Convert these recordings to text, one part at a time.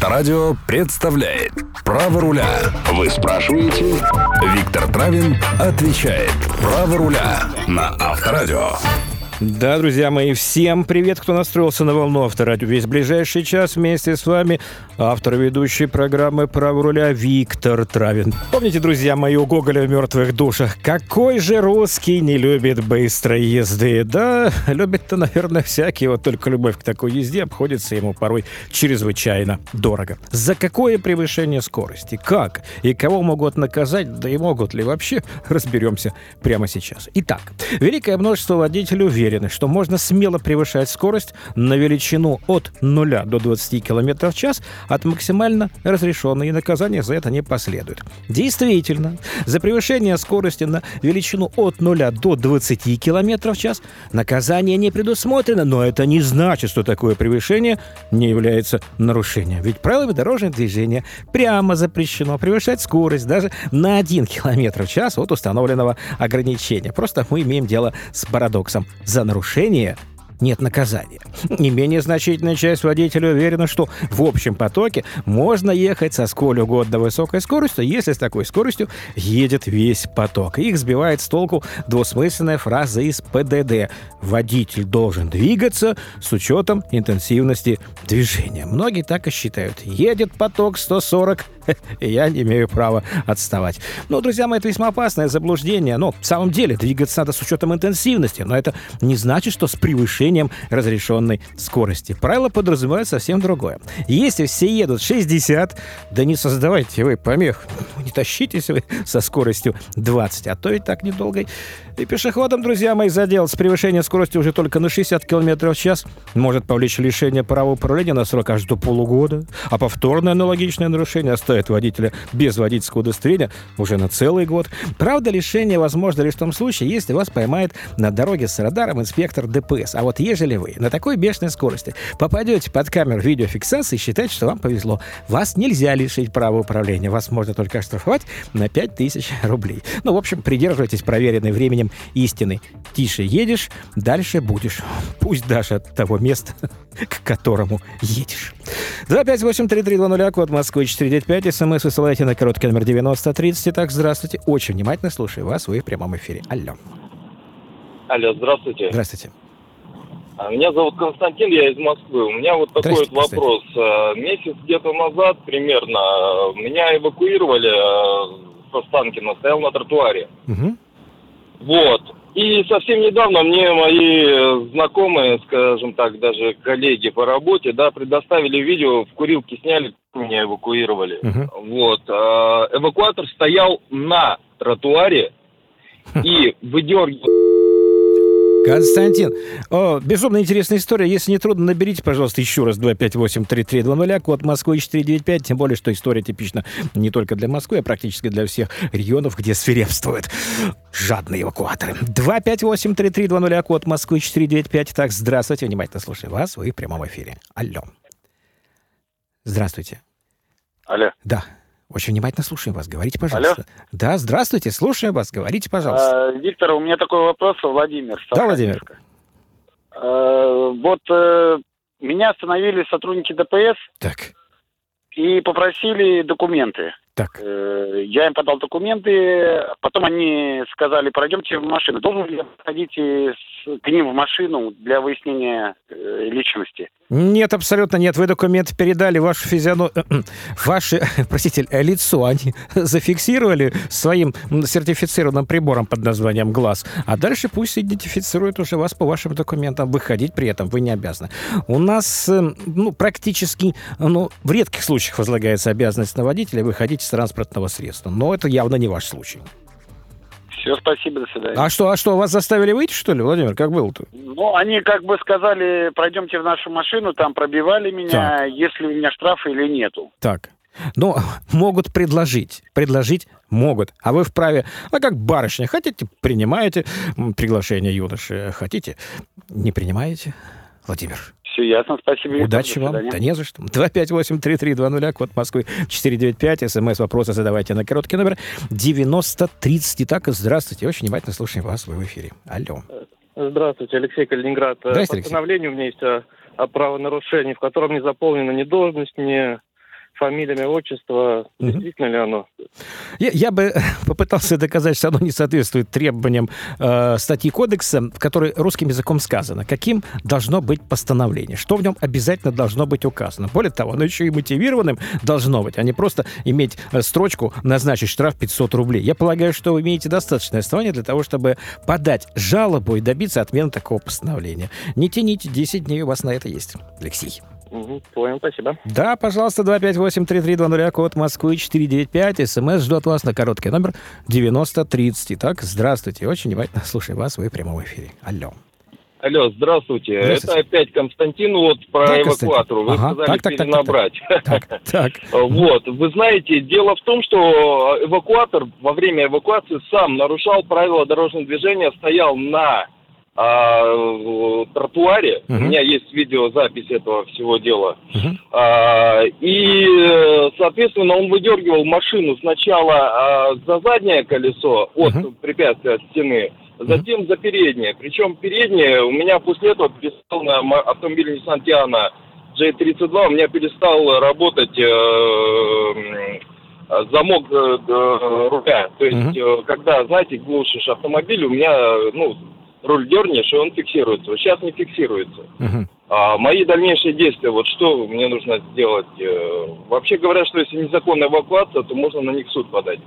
Авторадио представляет Право руля. Вы спрашиваете? Виктор Травин отвечает Право руля на Авторадио. Да, друзья мои, всем привет, кто настроился на волну Авторадио. Весь ближайший час вместе с вами автор ведущей программы «Право руля» Виктор Травин. Помните, друзья мои, у Гоголя в «Мертвых душах» какой же русский не любит быстрой езды? Да, любит-то, наверное, всякий, вот только любовь к такой езде обходится ему порой чрезвычайно дорого. За какое превышение скорости? Как? И кого могут наказать? Да и могут ли вообще? Разберемся прямо сейчас. Итак, великое множество водителей уверены, уверены, что можно смело превышать скорость на величину от 0 до 20 км в час от максимально разрешенной, и наказания за это не последует. Действительно, за превышение скорости на величину от 0 до 20 км в час наказание не предусмотрено, но это не значит, что такое превышение не является нарушением. Ведь правилами дорожного движения прямо запрещено превышать скорость даже на 1 км в час от установленного ограничения. Просто мы имеем дело с парадоксом за нарушение нет наказания. Не менее значительная часть водителей уверена, что в общем потоке можно ехать со сколь угодно высокой скоростью, если с такой скоростью едет весь поток. Их сбивает с толку двусмысленная фраза из ПДД. Водитель должен двигаться с учетом интенсивности движения. Многие так и считают. Едет поток 140 я не имею права отставать. Ну, друзья мои, это весьма опасное заблуждение. Но в самом деле двигаться надо с учетом интенсивности, но это не значит, что с превышением разрешенной скорости. Правило подразумевает совсем другое. Если все едут 60, да не создавайте вы помех. Не тащитесь вы со скоростью 20, а то и так недолго. И пешеходам, друзья мои, задел с превышением скорости уже только на 60 км в час может повлечь лишение права управления на срок аж до полугода, а повторное аналогичное нарушение оставит водителя без водительского удостоверения уже на целый год. Правда, лишение возможно лишь в том случае, если вас поймает на дороге с радаром инспектор ДПС. А вот ежели вы на такой бешеной скорости попадете под камеру видеофиксации, считайте, что вам повезло. Вас нельзя лишить права управления. Вас можно только оштрафовать на 5000 рублей. Ну, в общем, придерживайтесь проверенной временем истины. Тише едешь, дальше будешь. Пусть даже от того места, к которому едешь. 258-3320, код Москвы 495, смс высылайте на короткий номер 9030. Итак, здравствуйте. Очень внимательно слушаю вас, вы в прямом эфире. Алло. Алло, здравствуйте. Здравствуйте. А, меня зовут Константин, я из Москвы. У меня вот такой вот вопрос. А, месяц где-то назад примерно меня эвакуировали со Станкина, стоял на тротуаре. Угу. Вот. И совсем недавно мне мои э, знакомые, скажем так, даже коллеги по работе, да, предоставили видео, в курилке сняли, меня эвакуировали. Uh-huh. Вот. А, эвакуатор стоял на тротуаре и выдергивал Константин, о, безумно интересная история. Если не трудно, наберите, пожалуйста, еще раз 258-3320, код Москвы 495, тем более, что история типична не только для Москвы, а практически для всех регионов, где свирепствуют жадные эвакуаторы. 258-3320, код Москвы 495. Так, здравствуйте, внимательно слушаю вас, вы в прямом эфире. Алло. Здравствуйте. Алло. Да. Очень внимательно слушаем вас. Говорите, пожалуйста. Алло? Да, здравствуйте, слушаем вас. Говорите, пожалуйста. А, Виктор, у меня такой вопрос, Владимир. Да, Владимир. А, вот а, меня остановили сотрудники ДПС. Так. И попросили документы. Так. Э, я им подал документы, потом они сказали, пройдемте в машину. Должен ли я ходить к ним в машину для выяснения э, личности? Нет, абсолютно нет. Вы документы передали, вашу физиономию, э, ваше, простите, лицо они зафиксировали своим сертифицированным прибором под названием глаз, а дальше пусть идентифицируют уже вас по вашим документам. Выходить при этом вы не обязаны. У нас ну, практически, ну, в редких случаях возлагается обязанность на водителя выходить с транспортного средства. Но это явно не ваш случай. Все, спасибо, до свидания. А что, а что, вас заставили выйти, что ли, Владимир? Как было-то? Ну, они как бы сказали, пройдемте в нашу машину, там пробивали меня, так. есть ли у меня штрафы или нету. Так. Ну, могут предложить. Предложить могут. А вы вправе, а как барышня, хотите, принимаете приглашение юноши, хотите, не принимаете, Владимир? Все ясно, спасибо. Удачи вам. Да не за что. 258-3320, код Москвы 495, смс-вопросы задавайте на короткий номер 9030. Итак, здравствуйте, очень внимательно слушаем вас, вы в эфире. Алло. Здравствуйте, Алексей Калининград. Здравствуйте, Постановление Алексей. у меня есть о, о правонарушении, в котором не заполнена ни должность, ни фамилия, имя, отчество, угу. действительно ли оно? Я, я бы попытался доказать, что оно не соответствует требованиям э, статьи кодекса, в которой русским языком сказано, каким должно быть постановление, что в нем обязательно должно быть указано. Более того, оно еще и мотивированным должно быть, а не просто иметь э, строчку «назначить штраф 500 рублей». Я полагаю, что вы имеете достаточное основание для того, чтобы подать жалобу и добиться отмены такого постановления. Не тяните, 10 дней у вас на это есть. Алексей. Угу, понял, спасибо. Да, пожалуйста, 258-3320, код Москвы 495. СМС ждет вас на короткий номер 9030. Итак, здравствуйте. Очень внимательно слушаю вас, вы в прямом эфире. Алло. Алло, здравствуйте. здравствуйте. Это опять Константин вот про да, эвакуатор. Вы ага. сказали так, так, перенабрать. Так, так, так. Вот, вы знаете, дело в том, что эвакуатор во время эвакуации сам нарушал правила дорожного движения, стоял на а, тротуаре. Uh-huh. У меня есть видеозапись этого всего дела. Uh-huh. А, и, соответственно, он выдергивал машину сначала а, за заднее колесо от uh-huh. препятствия от стены, затем uh-huh. за переднее. Причем переднее у меня после этого перестал на автомобиле Nissan Tiana J32, у меня перестал работать э, замок э, э, руля. То есть, uh-huh. когда, знаете, глушишь автомобиль, у меня, ну, руль дернешь, и он фиксируется. Сейчас не фиксируется. Uh-huh. А мои дальнейшие действия, вот что мне нужно сделать? Э, вообще говорят, что если незаконная эвакуация, то можно на них в суд подать.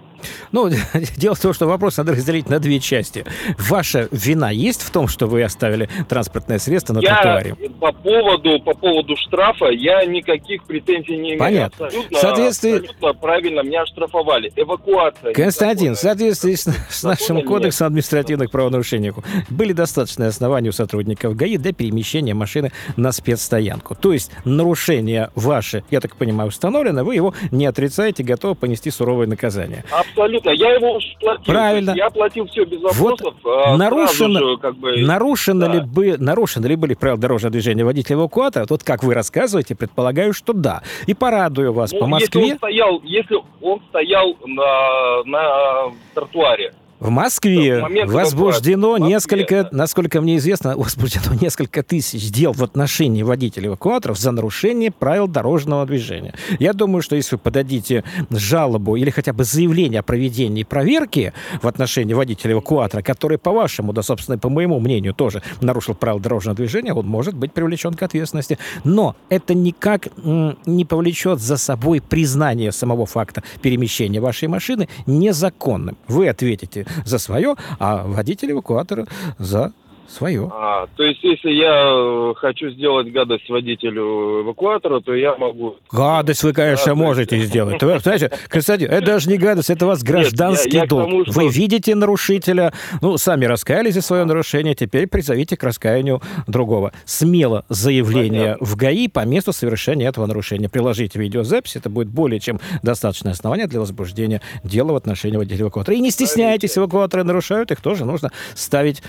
Ну, дело в том, что вопрос надо разделить на две части. Ваша вина есть в том, что вы оставили транспортное средство на я тротуаре? По поводу, по поводу штрафа я никаких претензий не имею. Понятно. Абсолютно, соответствии... абсолютно правильно меня оштрафовали. Эвакуация. Константин, в соответствии с, с нашим кодексом административных правонарушений были достаточные основания у сотрудников ГАИ для перемещения машины на спецстоянку. То есть нарушение ваше, я так понимаю, установлено, вы его не отрицаете, готовы понести суровое наказание. Абсолютно. Я его платил. Правильно. Я платил все без вопросов. Вот а нарушено, же, как бы, нарушено, да. ли бы, нарушено ли были правила дорожного движения водителя эвакуатора? Вот как вы рассказываете, предполагаю, что да. И порадую вас ну, по Москве. Если он стоял, если он стоял на, на тротуаре, в Москве возбуждено несколько, насколько мне известно, возбуждено несколько тысяч дел в отношении водителей эвакуаторов за нарушение правил дорожного движения. Я думаю, что если вы подадите жалобу или хотя бы заявление о проведении проверки в отношении водителя эвакуатора, который, по вашему, да, собственно, по моему мнению, тоже нарушил правила дорожного движения, он может быть привлечен к ответственности. Но это никак не повлечет за собой признание самого факта перемещения вашей машины незаконным. Вы ответите за свое, а водитель эвакуатора за свое. А, то есть, если я э, хочу сделать гадость водителю эвакуатора, то я могу... Гадость вы, конечно, да, можете сделать. Вы, знаете, Константин, это даже не гадость, это у вас гражданский Нет, я, я долг. Что... Вы видите нарушителя, ну, сами раскаялись за свое нарушение, теперь призовите к раскаянию другого. Смело заявление Понятно. в ГАИ по месту совершения этого нарушения. Приложите видеозапись, это будет более чем достаточное основание для возбуждения дела в отношении водителя эвакуатора. И не стесняйтесь, эвакуаторы нарушают, их тоже нужно ставить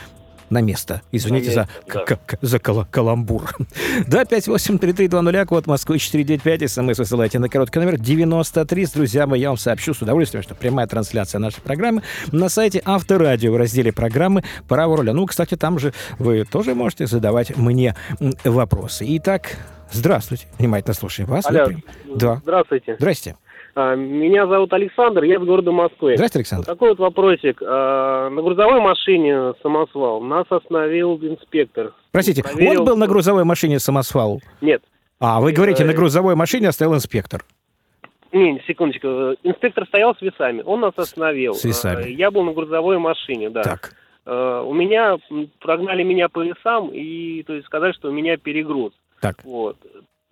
на место. Извините за, да. за кал каламбур. Да, 583320, код Москвы 495, смс высылайте на короткий номер 93. Друзья мои, я вам сообщу с удовольствием, что прямая трансляция нашей программы на сайте Авторадио в разделе программы «Право руля». Ну, кстати, там же вы тоже можете задавать мне вопросы. Итак, здравствуйте. Внимательно слушаем вас. Алло. Да. Здравствуйте. Здрасте. А, меня зовут Александр, я из города Москвы. Здравствуйте, Александр. Такой вот вопросик. А, на грузовой машине самосвал нас остановил инспектор. Простите, Проверил... он был на грузовой машине самосвал? Нет. А, вы говорите, на грузовой машине оставил инспектор? Не, секундочку. Инспектор стоял с весами, он нас остановил. С весами. Я был на грузовой машине, да. Так. У меня, прогнали меня по весам и, то есть, сказали, что у меня перегруз. Так. Вот.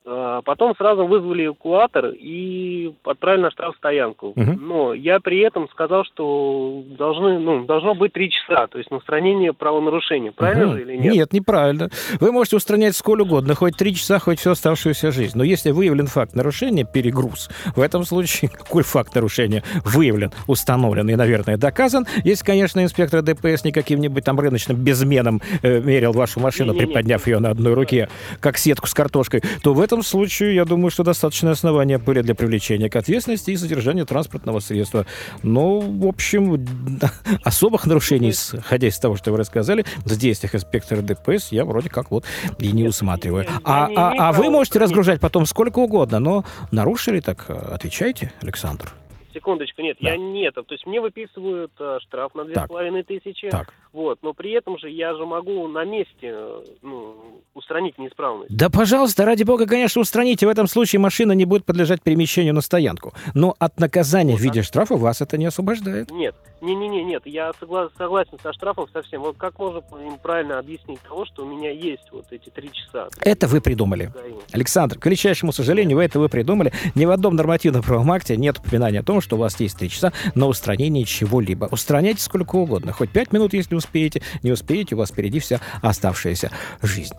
А, потом сразу вызвали эвакуатор и отправили на штрафстоянку. Угу. Но я при этом сказал, что должны, ну, должно быть три часа, то есть на устранение правонарушения. Правильно угу. же или нет? Нет, неправильно. Вы можете устранять сколь угодно, хоть три часа, хоть всю оставшуюся жизнь. Но если выявлен факт нарушения, перегруз, в этом случае какой факт нарушения выявлен, установлен и, наверное, доказан, если, конечно, инспектор ДПС не каким-нибудь там рыночным безменом э, мерил вашу машину, не, не, приподняв не, ее на одной руке, как сетку с картошкой, то в этом этом случае, я думаю, что достаточное основание были для привлечения к ответственности и содержания транспортного средства. Но, в общем, особых нарушений, исходя из того, что вы рассказали, в действиях инспектора ДПС я вроде как вот и не усматриваю. А, а, а вы можете разгружать потом сколько угодно, но нарушили, так э, отвечайте, Александр. Секундочку, нет, да. я нет. То есть мне выписывают э, штраф на две с половиной тысячи. Так. Вот, но при этом же я же могу на месте э, ну, устранить неисправность. Да, пожалуйста, ради бога, конечно, устраните. В этом случае машина не будет подлежать перемещению на стоянку. Но от наказания вот, в виде штрафа вас это не освобождает. Нет, не-не-не, нет, я согла- согласен со штрафом совсем. Вот как можно им правильно объяснить того, что у меня есть вот эти три часа? Это вы придумали. Александр, к величайшему сожалению, вы это вы придумали. Ни в одном нормативном правом акте нет упоминания о том, что у вас есть три часа на устранение чего-либо. Устраняйте сколько угодно. Хоть пять минут, если успеете. Не успеете, у вас впереди вся оставшаяся жизнь.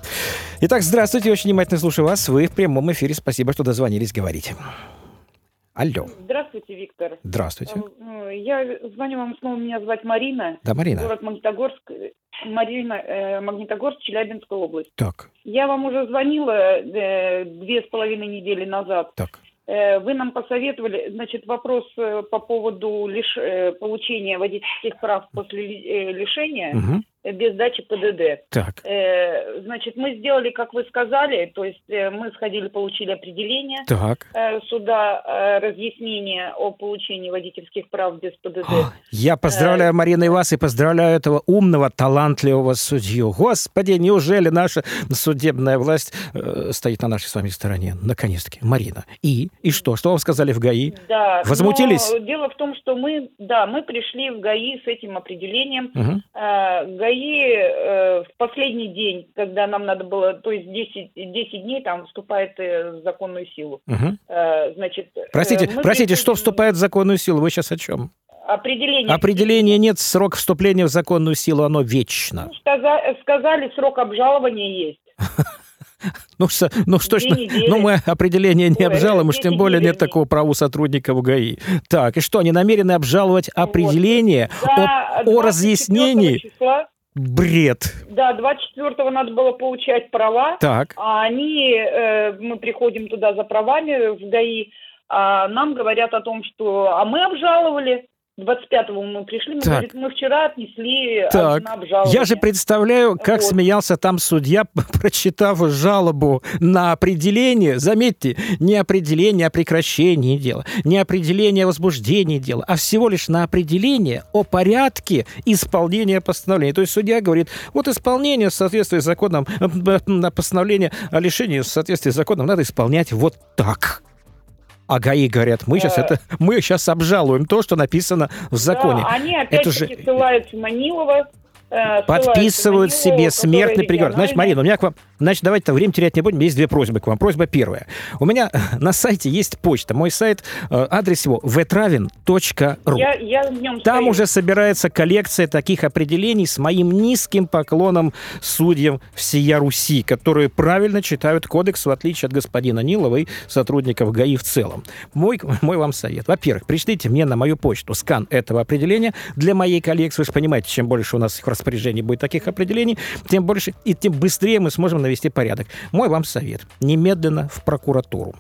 Итак, здравствуйте, очень внимательно слушаю вас. Вы в прямом эфире. Спасибо, что дозвонились, говорите. Алло. Здравствуйте, Виктор. Здравствуйте. Э, я звоню вам снова, меня зовут Марина. Да, Марина. Город Магнитогорск, Марина, э, Магнитогорск, Челябинская область. Так. Я вам уже звонила э, две с половиной недели назад. Так. Э, вы нам посоветовали, значит, вопрос э, по поводу лиш... Э, получения водительских прав после лишения. Угу без дачи ПДД. Так. Э, значит, мы сделали, как вы сказали, то есть э, мы сходили, получили определение так. Э, суда, э, разъяснение о получении водительских прав без ПДД. Я поздравляю, э, Марина, и вас, и поздравляю этого умного, талантливого судью. Господи, неужели наша судебная власть э, стоит на нашей с вами стороне? Наконец-таки. Марина. И? И что? Что вам сказали в ГАИ? Да. Возмутились? дело в том, что мы, да, мы пришли в ГАИ с этим определением. Угу. Э, ГАИ ГАИ э, в последний день, когда нам надо было, то есть 10, 10 дней там вступает э, в законную силу. Угу. Э, значит, простите, э, простите, что вступает в законную силу? Вы сейчас о чем? Определение. Определения нет, срок вступления в законную силу, оно вечно. Ну, сказали, сказали, срок обжалования есть. Ну, что, ну что ж, ну мы определение не обжалуем, уж тем более нет такого права у сотрудников ГАИ. Так, и что, они намерены обжаловать определение о, о разъяснении? Числа Бред. Да, 24-го надо было получать права. Так. А они, э, мы приходим туда за правами в ГАИ, а нам говорят о том, что а мы обжаловали. 25-го мы пришли, мы, так. говорит, мы вчера отнесли так. Я же представляю, как вот. смеялся там судья, прочитав жалобу на определение. Заметьте, не определение о прекращении дела, не определение о возбуждении дела, а всего лишь на определение о порядке исполнения постановления. То есть судья говорит, вот исполнение в соответствии с законом, на постановление о лишении в соответствии с законом надо исполнять вот так. А ГАИ говорят, мы сейчас это, мы сейчас обжалуем то, что написано в законе. Да, они опять-таки же... ссылаются на Нилова, Э, подписывают себе смертный приговор. Значит, Марина, у меня к вам... Значит, давайте время терять не будем. Есть две просьбы к вам. Просьба первая. У меня на сайте есть почта. Мой сайт, э, адрес его vetravin.ru. Я, я в Там стою. уже собирается коллекция таких определений с моим низким поклоном судьям всея Руси, которые правильно читают кодекс, в отличие от господина Нилова и сотрудников ГАИ в целом. Мой, мой вам совет. Во-первых, пришлите мне на мою почту скан этого определения для моей коллекции. Вы же понимаете, чем больше у нас их распоряжении будет таких определений, тем больше и тем быстрее мы сможем навести порядок. Мой вам совет. Немедленно в прокуратуру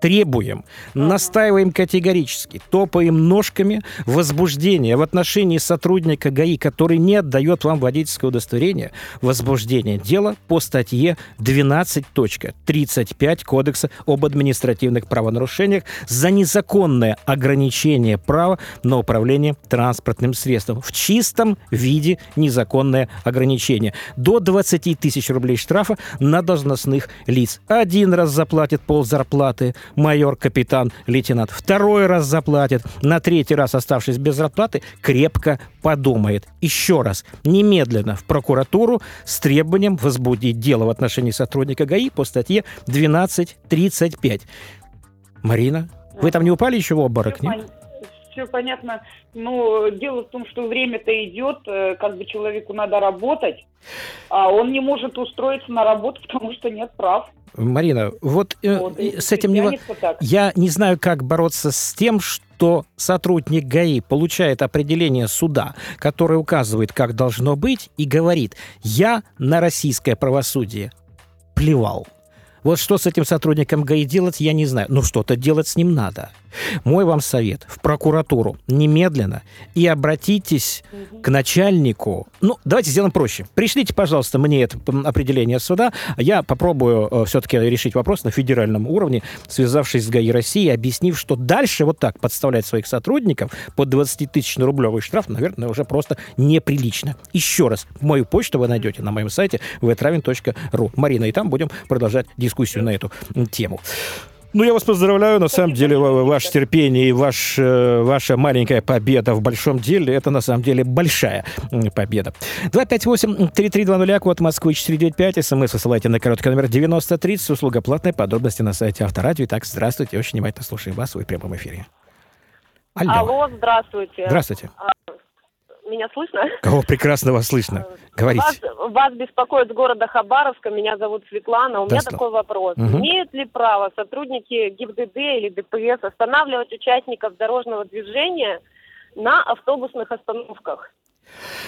требуем, настаиваем категорически, топаем ножками возбуждение в отношении сотрудника ГАИ, который не отдает вам водительское удостоверение, возбуждение дела по статье 12.35 Кодекса об административных правонарушениях за незаконное ограничение права на управление транспортным средством. В чистом виде незаконное ограничение. До 20 тысяч рублей штрафа на должностных лиц. Один раз заплатит пол зарплаты, майор, капитан, лейтенант. Второй раз заплатит. На третий раз, оставшись без зарплаты, крепко подумает. Еще раз, немедленно в прокуратуру с требованием возбудить дело в отношении сотрудника ГАИ по статье 1235. Марина, вы там не упали еще в обморок, нет? Все понятно. Но дело в том, что время-то идет, э, как бы человеку надо работать, а он не может устроиться на работу, потому что нет прав. Марина, вот, э, вот с этим не... Я не знаю, как бороться с тем, что сотрудник ГАИ получает определение суда, которое указывает, как должно быть, и говорит, я на российское правосудие плевал. Вот что с этим сотрудником ГАИ делать, я не знаю. Но что-то делать с ним надо. Мой вам совет в прокуратуру немедленно и обратитесь угу. к начальнику. Ну, давайте сделаем проще. Пришлите, пожалуйста, мне это определение суда. Я попробую э, все-таки решить вопрос на федеральном уровне, связавшись с ГАИ России, объяснив, что дальше вот так подставлять своих сотрудников под 20 тысяч рублевый штраф, наверное, уже просто неприлично. Еще раз, мою почту вы найдете на моем сайте vtravin.ru. Марина, и там будем продолжать дискуссию на эту тему. Ну, я вас поздравляю. На самом деле, ваше терпение и ваш, э, ваша маленькая победа в большом деле, это на самом деле большая победа. 258-3320, код Москвы 495, смс высылайте на короткий номер 9030, услуга платная, подробности на сайте Авторадио. Итак, здравствуйте, очень внимательно слушаем вас, вы в прямом эфире. Алло. Алло, здравствуйте. Здравствуйте. Меня слышно? Кого прекрасно вас слышно? Говорите. Вас, вас беспокоит с города Хабаровска. Меня зовут Светлана. У да, меня Слав. такой вопрос. Угу. Имеют ли право сотрудники ГИБДД или ДПС останавливать участников дорожного движения на автобусных остановках?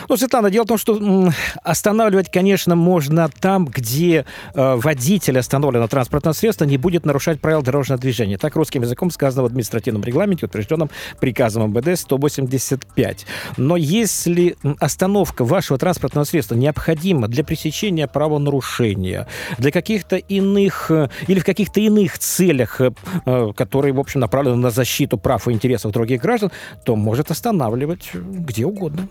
Ну, Светлана, дело в том, что останавливать, конечно, можно там, где э, водитель остановленного транспортного средства не будет нарушать правила дорожного движения. Так русским языком сказано в административном регламенте, утвержденном приказом МВД 185. Но если остановка вашего транспортного средства необходима для пресечения правонарушения, для каких-то иных э, или в каких-то иных целях, э, которые, в общем, направлены на защиту прав и интересов других граждан, то может останавливать где угодно.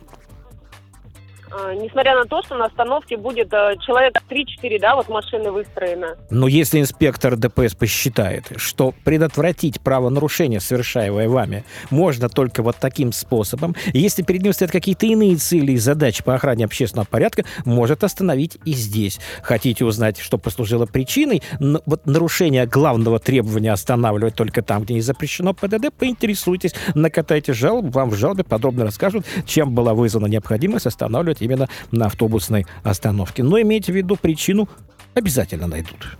А, несмотря на то, что на остановке будет э, человек 3-4, да, вот машины выстроены. Но если инспектор ДПС посчитает, что предотвратить правонарушение, совершаемое вами, можно только вот таким способом, если перед ним стоят какие-то иные цели и задачи по охране общественного порядка, может остановить и здесь. Хотите узнать, что послужило причиной? Вот нарушение главного требования останавливать только там, где не запрещено ПДД, поинтересуйтесь, накатайте жалобу, вам в жалобе подробно расскажут, чем была вызвана необходимость останавливать именно на автобусной остановке. Но имейте в виду, причину обязательно найдут.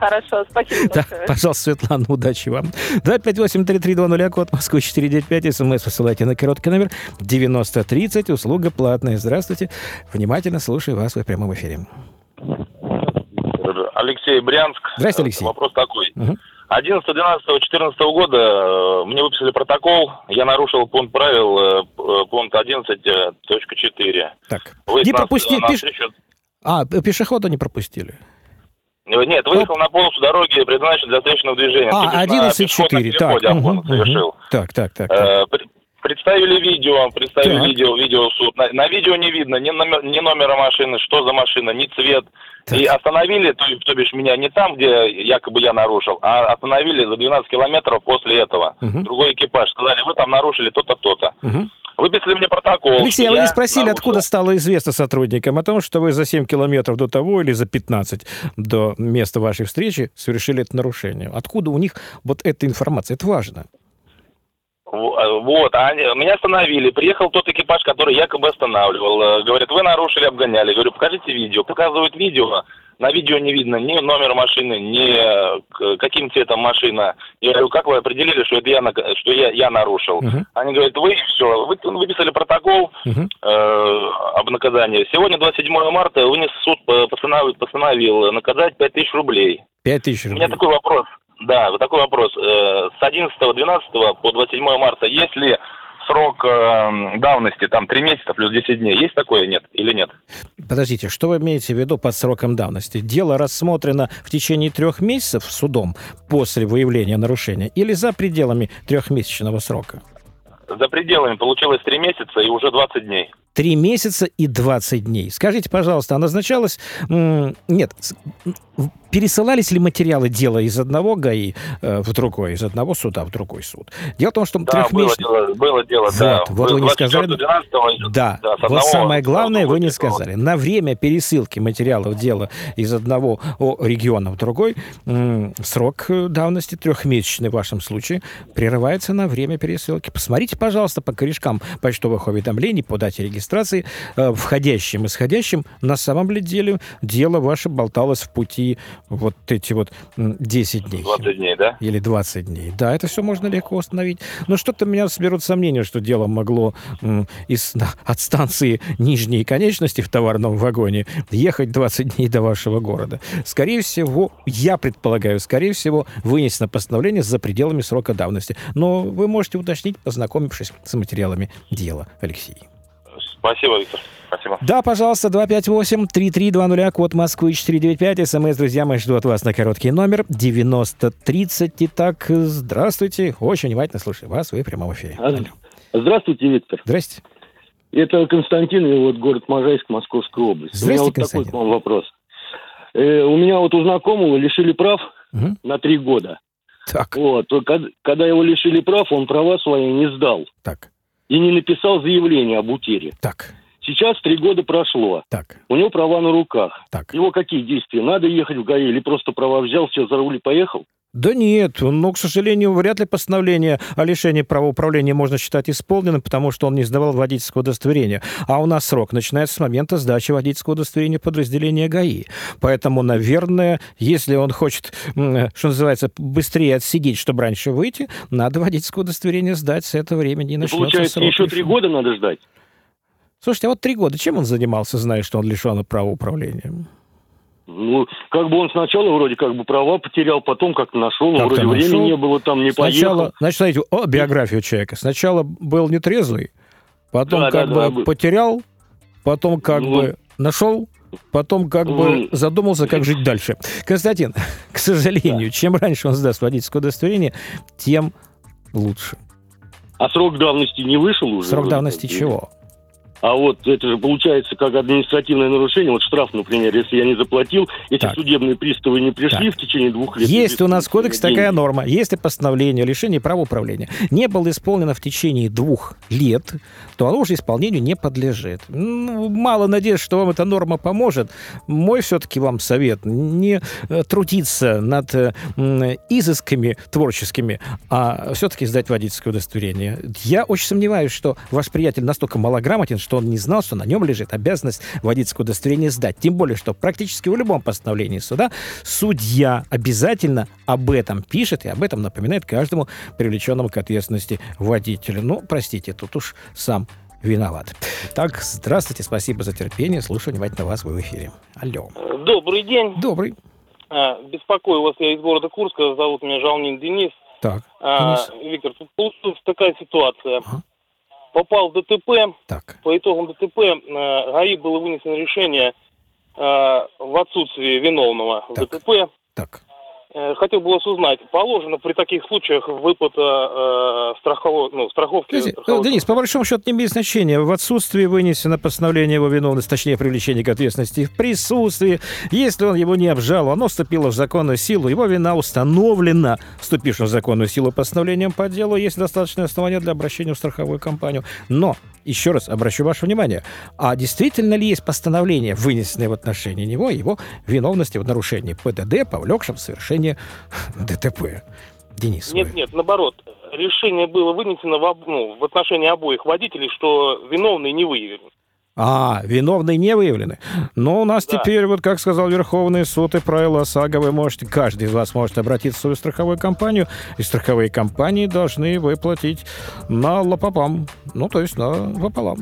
Хорошо, спасибо да, Пожалуйста, Светлана, удачи вам. 258-3320, код Москвы 495, смс высылайте на короткий номер 9030, услуга платная. Здравствуйте, внимательно слушаю вас в прямом эфире. Алексей Брянск. Здравствуйте, Алексей. Вопрос такой. Угу. 11, 12, 14 года э, мне выписали протокол, я нарушил пункт правил, э, э, пункт 11.4. Так, Вы не пропустили, пеш... А, пешехода не пропустили? Нет, выехал на полосу дороги, предназначенной для встречного движения. А, 11.4, так. Угу. Угу. Так, так, так. так. Представили видео, представили так. видео, видео суд. На, на видео не видно ни, номер, ни номера машины, что за машина, ни цвет. Так. И остановили, то, то бишь меня не там, где якобы я нарушил, а остановили за 12 километров после этого. Угу. Другой экипаж. Сказали, вы там нарушили то-то, то-то. Угу. Выписали мне протокол. Алексей, а вы не спросили, нарушил. откуда стало известно сотрудникам о том, что вы за 7 километров до того или за 15 до места вашей встречи совершили это нарушение? Откуда у них вот эта информация? Это важно. Э, вот, а они, меня остановили. Приехал тот экипаж, который якобы останавливал. Э, говорят, вы нарушили, обгоняли. Говорю, покажите видео. Показывают видео. На видео не видно ни номер машины, ни э, каким цветом машина. Я говорю, как вы определили, что это я, что я, я нарушил? Uh-huh. Они говорят, вы все, вы выписали протокол uh-huh. э, об наказании. Сегодня, 27 марта, вынес суд, постановил, постановил наказать 5000 рублей. 5000 рублей. У меня такой вопрос. Да, вот такой вопрос. Э, с 11-12 по 27 марта, есть ли срок э, давности, там 3 месяца плюс 10 дней, есть такое нет или нет? Подождите, что вы имеете в виду под сроком давности? Дело рассмотрено в течение трех месяцев судом после выявления нарушения или за пределами трехмесячного срока? За пределами получилось 3 месяца и уже 20 дней. Три месяца и 20 дней. Скажите, пожалуйста, а назначалось... Нет, пересылались ли материалы дела из одного ГАИ э, в другой, из одного суда в другой суд? Дело в том, что да, трехмесячный... было дело, было дело, вот, да. Вот вы не сказали... 12 да, да вот самое главное вы не сказали. На время пересылки материалов дела из одного региона в другой срок э, давности трехмесячный в вашем случае прерывается на время пересылки. Посмотрите, пожалуйста, по корешкам почтовых уведомлений по дате регистрации, э, входящим и исходящим. На самом деле дело ваше болталось в пути вот эти вот 10 дней. 20 дней, да? Или 20 дней. Да, это все можно легко установить. Но что-то меня соберут сомнения, что дело могло из, от станции нижней конечности в товарном вагоне ехать 20 дней до вашего города. Скорее всего, я предполагаю, скорее всего, вынесено постановление за пределами срока давности. Но вы можете уточнить, познакомившись с материалами дела, Алексей. Спасибо, Виктор. Спасибо. Да, пожалуйста, 258-3320, код Москвы 495. СМС, друзья мои, жду от вас на короткий номер 9030. Итак, здравствуйте. Очень внимательно слушаю вас. Вы в прямом эфире. Алло. Здравствуйте, Виктор. Здрасте. Это Константин, и вот город Можайск, Московская область. Здрасте, у меня вот Константин. такой к вам вопрос. Э, у меня вот у знакомого лишили прав угу. на три года. Так. Вот. Когда, когда его лишили прав, он права свои не сдал. Так. И не написал заявление об утере. Так. Сейчас три года прошло. Так. У него права на руках. Так. Его какие действия? Надо ехать в ГАИ или просто права взял, все, за руль и поехал? Да нет, но, к сожалению, вряд ли постановление о лишении права управления можно считать исполненным, потому что он не сдавал водительское удостоверение. А у нас срок начинается с момента сдачи водительского удостоверения подразделения ГАИ. Поэтому, наверное, если он хочет, что называется, быстрее отсидеть, чтобы раньше выйти, надо водительское удостоверение сдать с этого времени. И начнется Получается, срок еще три года надо ждать? Слушайте, а вот три года чем он занимался, зная, что он лишен права управления? Ну, как бы он сначала вроде как бы права потерял, потом как-то нашел, как вроде нашел. времени не было, там не сначала, поехал. Значит, смотрите, о, биографию человека. Сначала был нетрезвый, потом Да, как да, бы да. потерял, потом как Ну. бы нашел, потом как Ну. бы задумался, как жить дальше. Константин, к сожалению, чем раньше он сдаст водительское удостоверение, тем лучше. А срок давности не вышел уже? Срок давности чего? А вот это же получается как административное нарушение. Вот штраф, например, если я не заплатил, эти Так. судебные приставы не пришли Так. в течение двух лет. Есть у нас Деньги. кодексе такая норма. Если постановление о лишении права управления не было исполнено в течение двух лет, то оно уже исполнению не подлежит. Ну, мало надежд, что вам эта норма поможет. Мой все-таки вам совет не э, трудиться над э, изысками творческими, а все-таки сдать водительское удостоверение. Я очень сомневаюсь, что ваш приятель настолько малограмотен, что он не знал, что на нем лежит обязанность водительское удостоверение сдать. Тем более, что практически в любом постановлении суда судья обязательно об этом пишет и об этом напоминает каждому привлеченному к ответственности водителю. Ну, простите, тут уж сам виноват. Так, здравствуйте, спасибо за терпение. Слушаю внимательно вас, вы в эфире. Алло. Добрый день. Добрый. А, Беспокою вас я из города Курска. Зовут меня Жалнин Денис. Так, А. Виктор, тут получилась такая ситуация. Ага. Попал в ДТП. Так, По итогам ДТП э, ГАИ было вынесено решение э, в отсутствии виновного в Так. ДТП. так. Э, Хотел бы вас узнать, положено при таких случаях выплата э, страхово- ну, страховки? Подожди, страховой- Денис, по большому счету не имеет значения. В отсутствии вынесено постановление его виновности, точнее, привлечение к ответственности в присутствии. Если он его не обжаловал, оно вступило в законную силу, его вина установлена вступившим в законную силу постановлением по делу, есть достаточное основание для обращения в страховую компанию. Но, еще раз обращу ваше внимание, а действительно ли есть постановление, вынесенное в отношении него, его виновности в нарушении ПДД, повлекшем совершение ДТП? Денис, Нет, вы- нет, наоборот. Решение было вынесено в, ну, в отношении обоих водителей, что виновный не выявлен. А, виновные не выявлены. Но у нас Да. теперь, вот как сказал Верховный суд и правила ОСАГО, вы можете, каждый из вас может обратиться в свою страховую компанию, и страховые компании должны выплатить на лапопам, ну, то есть на пополам.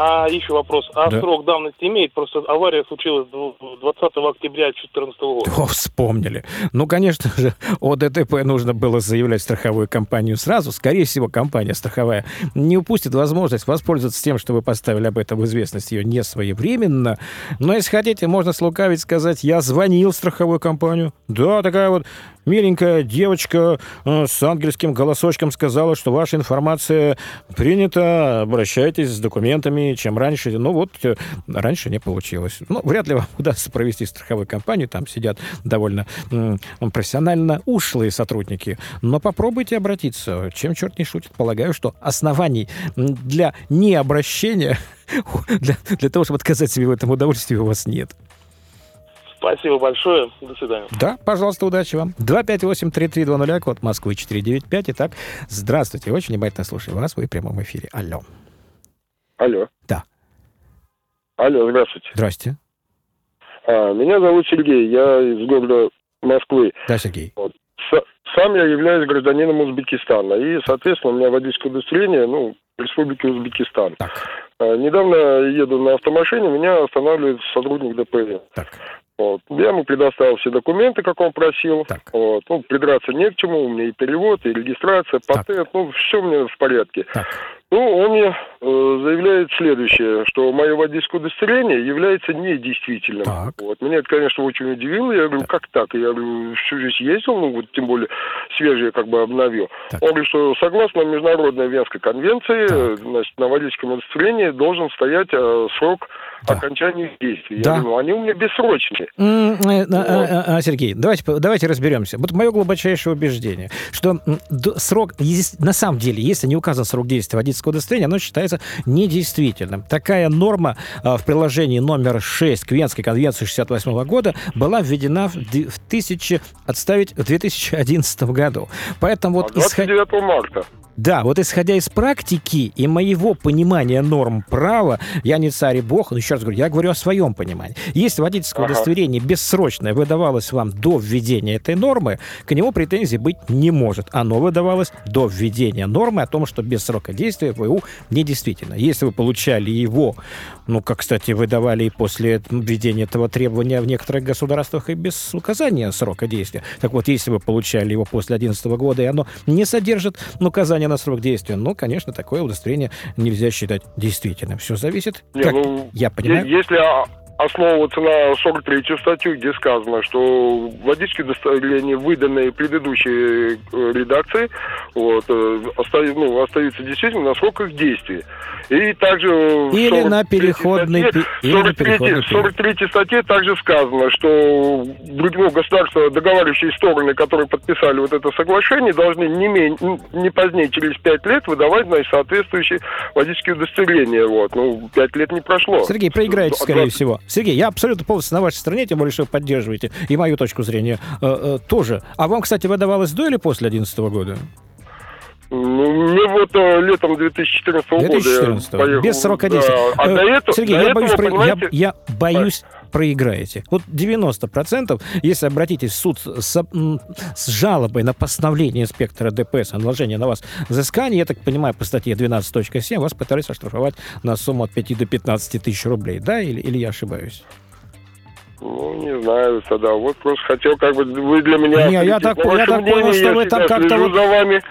А еще вопрос. А Да. срок давности имеет? Просто авария случилась дв- 20 октября 2014 года. О, вспомнили. Ну, конечно же, о ДТП нужно было заявлять страховую компанию сразу. Скорее всего, компания страховая не упустит возможность воспользоваться тем, что вы поставили об этом в известность ее не своевременно. Но если хотите, можно слукавить, сказать, я звонил в страховую компанию. Да, такая вот миленькая девочка э, с ангельским голосочком сказала, что ваша информация принята, обращайтесь с документами, чем раньше. Ну вот, э, раньше не получилось. Ну, вряд ли вам удастся провести страховую компанию, там сидят довольно профессионально ушлые сотрудники. Но попробуйте обратиться, чем черт не шутит. Полагаю, что оснований для необращения, для, для того, чтобы отказать себе в этом удовольствии, у вас нет. Спасибо большое. До свидания. Да, пожалуйста, удачи вам. 258-3320, код Москвы 495. Итак, здравствуйте. Очень внимательно слушаю вас. Вы в прямом эфире. Алло. Алло. Да. Алло, здравствуйте. Здрасте. А, меня зовут Сергей, я из города Москвы. Да, Сергей. Вот. Сам я являюсь гражданином Узбекистана. И, соответственно, у меня водительское удостоверение, ну, Республики Узбекистан. Так. А, недавно еду на автомашине, меня останавливает сотрудник ДПС. Так. Вот. Я ему предоставил все документы, как он просил. Так. Вот. Ну, придраться не к чему, у меня и перевод, и регистрация, патент, ну, все у меня в порядке. Так. Ну, он мне э, заявляет следующее, что мое водительское удостоверение является недействительным. Так. Вот. Меня это, конечно, очень удивило. Я говорю, так. как так? Я говорю, всю жизнь ездил, ну, вот тем более свежее как бы обновил. Так. Он говорит, что согласно Международной Венской конвенции, так. значит, на водительском удостоверении должен стоять э, срок да. окончания действий. Да. Я говорю, ну, они у меня бессрочные. Mm, вот. а, а, Сергей, давайте, давайте разберемся. Вот мое глубочайшее убеждение, что срок, на самом деле, если не указан срок действия водительского водительского удостоверения, оно считается недействительным. Такая норма а, в приложении номер 6 к Венской конвенции 68 года была введена в, в, тысячи, отставить в 2011 году. Поэтому вот... 29 исход... марта. Да, вот исходя из практики и моего понимания норм права, я не царь и бог, но еще раз говорю, я говорю о своем понимании. Если водительское ага. удостоверение бессрочное выдавалось вам до введения этой нормы, к нему претензий быть не может. Оно выдавалось до введения нормы о том, что без срока действия ВУ недействительно. Если вы получали его, ну, как, кстати, выдавали и после введения этого требования в некоторых государствах и без указания срока действия. Так вот, если вы получали его после 2011 года, и оно не содержит указания на срок действия. Ну, конечно, такое удостоверение нельзя считать действительным. Все зависит, Не, как ну, я понимаю. Если основываться на 43 статью, где сказано, что водительские удостоверения, выданные предыдущей э, редакции, вот, э, остаются, ну, остаются действительно на срок их действия. И также или на переходный статье, или 43, на 43 статье также сказано, что ну, государства, договаривающие стороны, которые подписали вот это соглашение, должны не, менее, не позднее через 5 лет выдавать значит, соответствующие водительские удостоверения. Вот. Ну, 5 лет не прошло. Сергей, проиграете, скорее всего. Сергей, я абсолютно полностью на вашей стороне, тем более, что вы поддерживаете и мою точку зрения э, э, тоже. А вам, кстати, выдавалось до или после 2011 года? Ну, мне вот э, летом 2014 года 2014 поехал. Без срока действия. Да. А э, до этого, Сергей, до я, этого, боюсь, понимаете... я, я боюсь, проиграете. Вот 90%, если обратитесь в суд с, с жалобой на постановление инспектора ДПС о наложении на вас взыскания, я так понимаю, по статье 12.7 вас пытались оштрафовать на сумму от 5 до 15 тысяч рублей, да, или, или я ошибаюсь? Ну, не знаю тогда. Вот просто хотел, как бы, вы для меня... Не, я так, я так понял, что вы там как-то... Вот... за вами.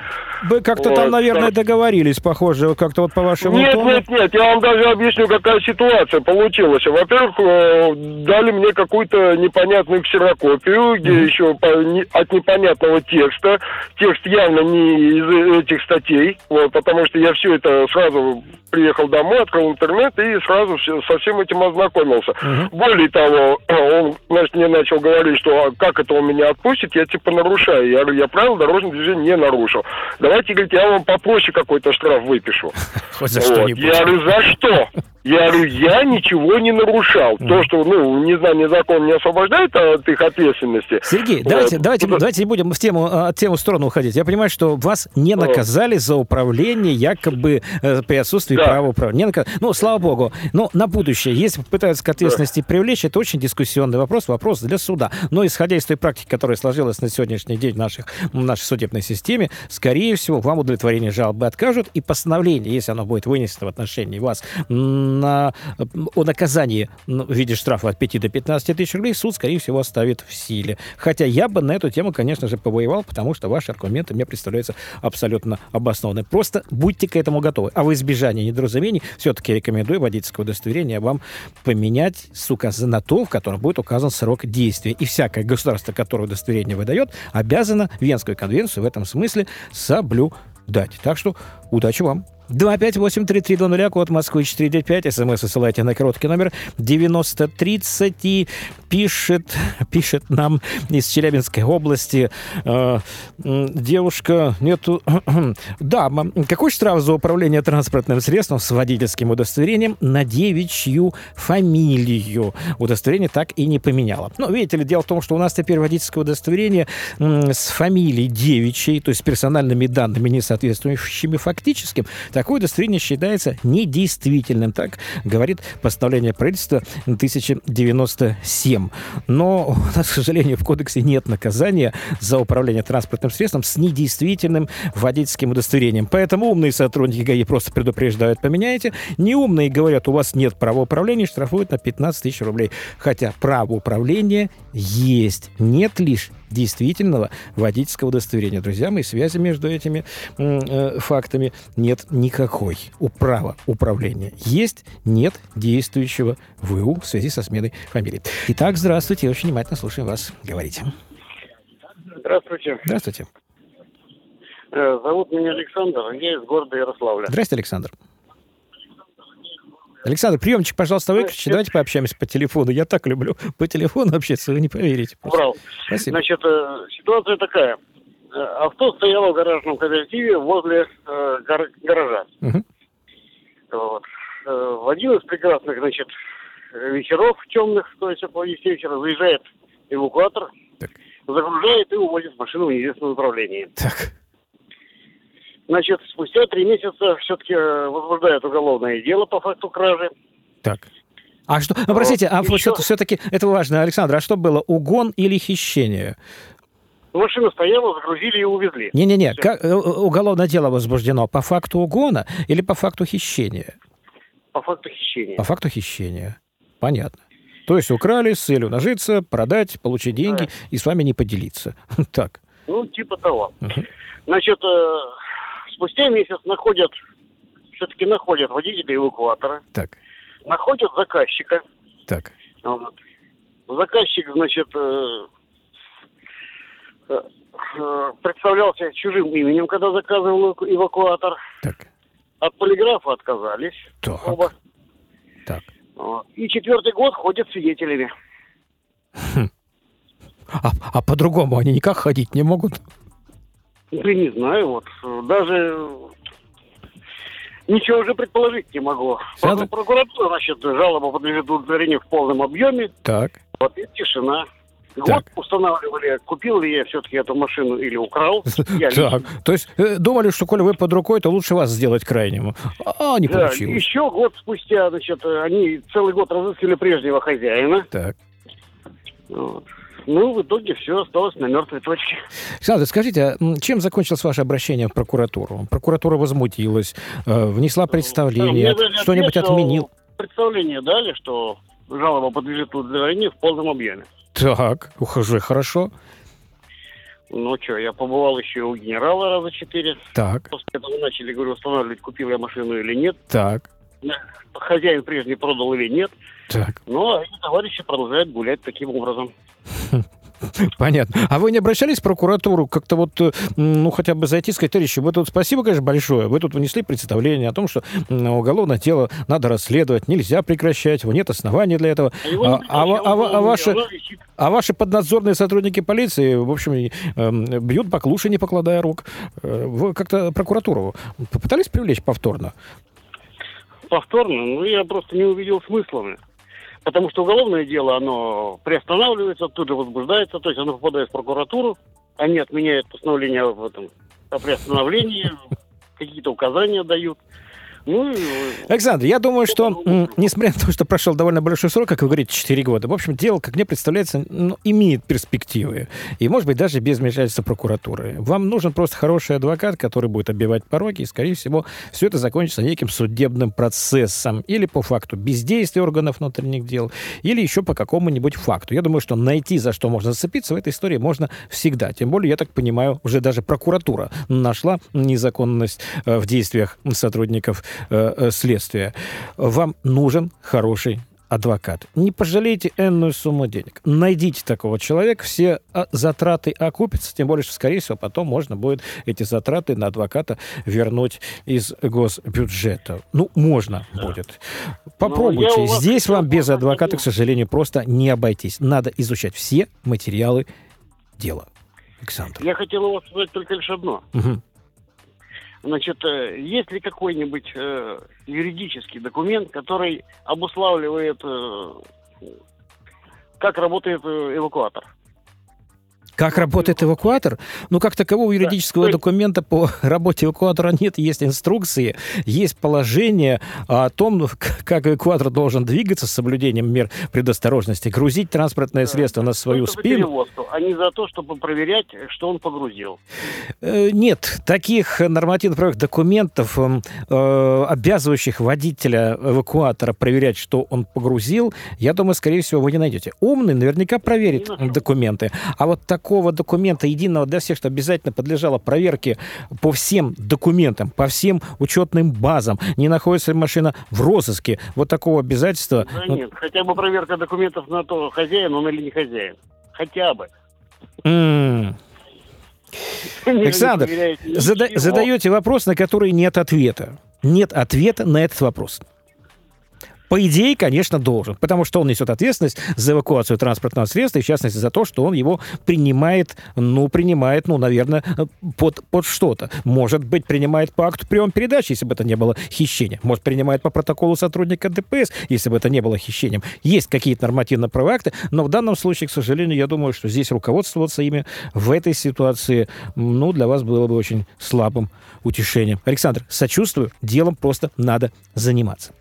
Вы как-то вот, там, наверное, так. договорились, похоже, как-то вот по вашему Нет, тону. нет, нет, я вам даже объясню, какая ситуация получилась. Во-первых, э, дали мне какую-то непонятную ксерокопию, где mm-hmm. еще по, не, от непонятного текста. Текст явно не из этих статей, вот, потому что я все это сразу приехал домой, открыл интернет и сразу все, со всем этим ознакомился. Uh-huh. Более того, он значит, мне начал говорить, что а как это он меня отпустит, я типа нарушаю. Я говорю, я правила дорожного движения не нарушил. Давайте, говорит, я вам попроще какой-то штраф выпишу. Хоть за вот. Я говорю, за что? Я говорю, я ничего не нарушал. Mm. То, что, ну, не знаю, ни закон не освобождает от их ответственности. Сергей, вот. давайте, давайте, давайте не будем в тему, от тему сторону уходить. Я понимаю, что вас не наказали за управление якобы э, при отсутствии да. права управления. Не наказ... Ну, слава богу. Но на будущее, если попытаются к ответственности да. привлечь, это очень дискуссионный вопрос, вопрос для суда. Но исходя из той практики, которая сложилась на сегодняшний день в, наших, в нашей судебной системе, скорее всего, вам удовлетворение жалобы откажут, и постановление, если оно будет вынесено в отношении вас на, о наказании в виде штрафа от 5 до 15 тысяч рублей суд, скорее всего, оставит в силе. Хотя я бы на эту тему, конечно же, повоевал, потому что ваши аргументы мне представляются абсолютно обоснованными. Просто будьте к этому готовы. А в избежание недоразумений все-таки рекомендую водительское удостоверение вам поменять с указа на то, в котором будет указан срок действия. И всякое государство, которое удостоверение выдает, обязано Венскую конвенцию в этом смысле соблюдать. Так что удачи вам! 258-3320, код Москвы 495, смс высылайте на короткий номер 9030 и пишет, пишет нам из Челябинской области э, девушка, нету, дама, какой штраф за управление транспортным средством с водительским удостоверением на девичью фамилию? Удостоверение так и не поменяла. Ну, видите ли, дело в том, что у нас теперь водительское удостоверение с фамилией девичьей, то есть с персональными данными, не соответствующими фактическим, такое удостоверение считается недействительным. Так говорит постановление правительства 1097. Но у нас, к сожалению, в кодексе нет наказания за управление транспортным средством с недействительным водительским удостоверением. Поэтому умные сотрудники ГАИ просто предупреждают, поменяйте. Неумные говорят, у вас нет права управления, штрафуют на 15 тысяч рублей. Хотя право управления есть. Нет лишь действительного водительского удостоверения. Друзья мои, связи между этими э, фактами нет никакой. У права управления есть, нет действующего ВУ в связи со сменой фамилии. Итак, здравствуйте, очень внимательно слушаем вас. Говорите. Здравствуйте. Здравствуйте. Э, зовут меня Александр, я из города Ярославля. Здравствуйте, Александр. Александр, приемчик, пожалуйста, выключите. Давайте пообщаемся по телефону. Я так люблю по телефону общаться, вы не поверите. Убрал. Спасибо. Значит, э, ситуация такая. Э, авто стояло в гаражном кооперативе возле э, гар- гаража. Угу. Вот. В один из прекрасных, значит, вечеров темных, то есть около 10 вечера, заезжает эвакуатор, так. загружает и уводит машину в неизвестном направлении. Так. Значит, спустя три месяца все-таки э, возбуждают уголовное дело по факту кражи. Так. А что, ну, простите, а Еще... все-таки это важно, Александр, а что было, угон или хищение? Машина стояла, загрузили и увезли. Не-не-не, как, э, уголовное дело возбуждено по факту угона или по факту хищения? По факту хищения. По факту хищения. Понятно. То есть украли с целью нажиться, продать, получить деньги да. и с вами не поделиться. Так. Ну, типа того. Угу. Значит, э, спустя месяц находят, все-таки находят водителя эвакуатора. Так. Находят заказчика. Так. Вот. Заказчик, значит, э, э, э, представлялся чужим именем, когда заказывал эвакуатор. Так. От полиграфа отказались. Так. Оба. Так. Вот. И четвертый год ходят свидетелями. Хм. А, а по-другому они никак ходить не могут? Я не знаю, вот даже ничего уже предположить не могу. Правда, прокуратура, значит, жалоба подлежит удовлетворению в полном объеме. Так. Вот и тишина. Так. Вот устанавливали, купил ли я все-таки эту машину или украл. так, то есть э, думали, что коли вы под рукой, то лучше вас сделать крайнему. А не получилось. Еще год спустя, значит, они целый год разыскивали прежнего хозяина. Так. Вот. Ну, в итоге все осталось на мертвой точке. Александр, скажите, а чем закончилось ваше обращение в прокуратуру? Прокуратура возмутилась, э, внесла представление, да, что-нибудь отменил? Представление дали, что жалоба подлежит удовлетворению в полном объеме. Так, ухожу, хорошо. Ну что, я побывал еще у генерала раза четыре. Так. После этого начали, говорю, устанавливать, купил я машину или нет. Так. Хозяин прежний продал или нет. Так. Ну, а эти товарищи продолжают гулять таким образом. Понятно. А вы не обращались в прокуратуру как-то вот, э, ну, хотя бы зайти и сказать, товарищи, вы тут спасибо, конечно, большое, вы тут внесли представление о том, что уголовное дело надо расследовать, нельзя прекращать, его нет оснований для этого. А, а, а, а, ваши, а ваши поднадзорные сотрудники полиции, в общем, эм, бьют по клуше, не покладая рук. Э, вы как-то прокуратуру попытались привлечь повторно? Повторно? Ну, я просто не увидел смысла потому что уголовное дело, оно приостанавливается, тут же возбуждается, то есть оно попадает в прокуратуру, они отменяют постановление об этом, о приостановлении, какие-то указания дают. Ну, Александр, я думаю, что, несмотря на то, что прошел довольно большой срок, как вы говорите, 4 года, в общем, дело, как мне представляется, ну, имеет перспективы. И, может быть, даже без вмешательства прокуратуры. Вам нужен просто хороший адвокат, который будет оббивать пороги, и, скорее всего, все это закончится неким судебным процессом. Или по факту бездействия органов внутренних дел, или еще по какому-нибудь факту. Я думаю, что найти, за что можно зацепиться в этой истории можно всегда. Тем более, я так понимаю, уже даже прокуратура нашла незаконность э, в действиях сотрудников Э, э, следствия. Вам нужен хороший адвокат. Не пожалейте энную сумму денег. Найдите такого человека, все а, затраты окупятся, тем более, что, скорее всего, потом можно будет эти затраты на адвоката вернуть из госбюджета. Ну, можно будет. Попробуйте. Ну, Здесь вам без адвоката, к сожалению, просто не обойтись. Надо изучать все материалы дела. Александр. Я хотел у вас сказать только лишь одно. Угу. Значит, э, есть ли какой-нибудь э, юридический документ, который обуславливает, э, как работает э, эвакуатор? Как работает эвакуатор? Ну, как такового юридического да. документа по работе эвакуатора нет. Есть инструкции, есть положение о том, как эвакуатор должен двигаться с соблюдением мер предосторожности, грузить транспортное да. средство на свою Это спину. а не за то, чтобы проверять, что он погрузил. Э, нет, таких нормативных документов, эм, э, обязывающих водителя эвакуатора проверять, что он погрузил, я думаю, скорее всего, вы не найдете. Умный наверняка проверит документы. А вот такого документа единого для всех, что обязательно подлежало проверке по всем документам, по всем учетным базам, не находится ли машина в розыске, вот такого обязательства... Да ну... нет, хотя бы проверка документов на то, хозяин он или не хозяин. Хотя бы. Mm. Александр, зада- задаете вопрос, на который нет ответа. Нет ответа на этот вопрос. По идее, конечно, должен, потому что он несет ответственность за эвакуацию транспортного средства, и в частности за то, что он его принимает, ну, принимает, ну, наверное, под, под что-то. Может быть, принимает по акту приема передачи, если бы это не было хищением. Может, принимает по протоколу сотрудника ДПС, если бы это не было хищением. Есть какие-то нормативно-правовые акты, но в данном случае, к сожалению, я думаю, что здесь руководствоваться ими в этой ситуации, ну, для вас было бы очень слабым утешением. Александр, сочувствую, делом просто надо заниматься.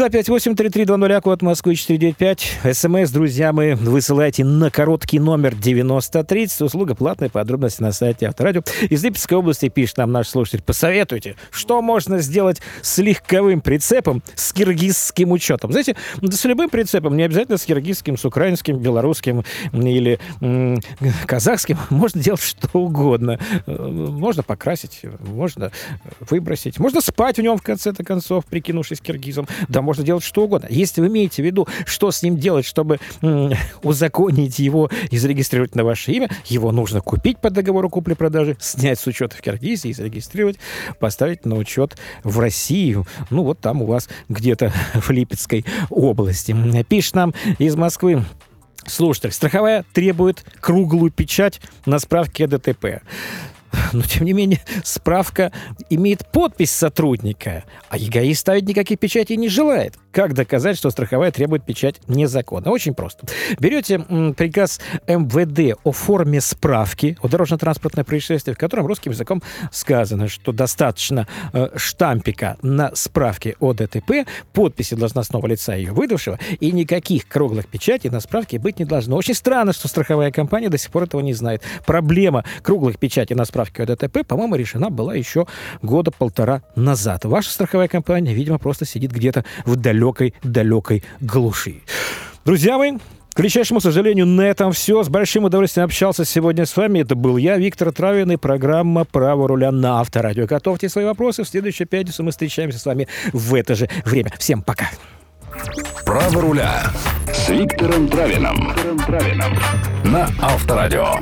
258-3320, код Москвы 495. СМС, друзья мои, высылайте на короткий номер 9030. Услуга платная, подробности на сайте Авторадио. Из Липецкой области пишет нам наш слушатель. Посоветуйте, что можно сделать с легковым прицепом с киргизским учетом. Знаете, да с любым прицепом, не обязательно с киргизским, с украинским, белорусским или м- казахским. Можно делать что угодно. Можно покрасить, можно выбросить. Можно спать в нем, в конце-то концов, прикинувшись киргизом. Да, можно делать что угодно. Если вы имеете в виду, что с ним делать, чтобы узаконить его и зарегистрировать на ваше имя, его нужно купить по договору купли-продажи, снять с учета в Киргизии, зарегистрировать, поставить на учет в Россию. Ну, вот там у вас где-то в Липецкой области. Пишет нам из Москвы Слушайте, страховая требует круглую печать на справке ДТП. Но, тем не менее, справка имеет подпись сотрудника, а ЕГАИ ставить никаких печатей не желает. Как доказать, что страховая требует печать незаконно? Очень просто. Берете приказ МВД о форме справки о дорожно-транспортное происшествие, в котором русским языком сказано, что достаточно э, штампика на справке о ДТП, подписи должностного лица ее выдавшего, и никаких круглых печатей на справке быть не должно. Очень странно, что страховая компания до сих пор этого не знает. Проблема круглых печатей на справке о ДТП, по-моему, решена была еще года полтора назад. Ваша страховая компания, видимо, просто сидит где-то в далекой-далекой глуши. Друзья мои, к величайшему сожалению, на этом все. С большим удовольствием общался сегодня с вами. Это был я, Виктор Травин, и программа «Право руля» на Авторадио. Готовьте свои вопросы. В следующую пятницу мы встречаемся с вами в это же время. Всем пока. «Право руля» с Виктором Травином на Авторадио.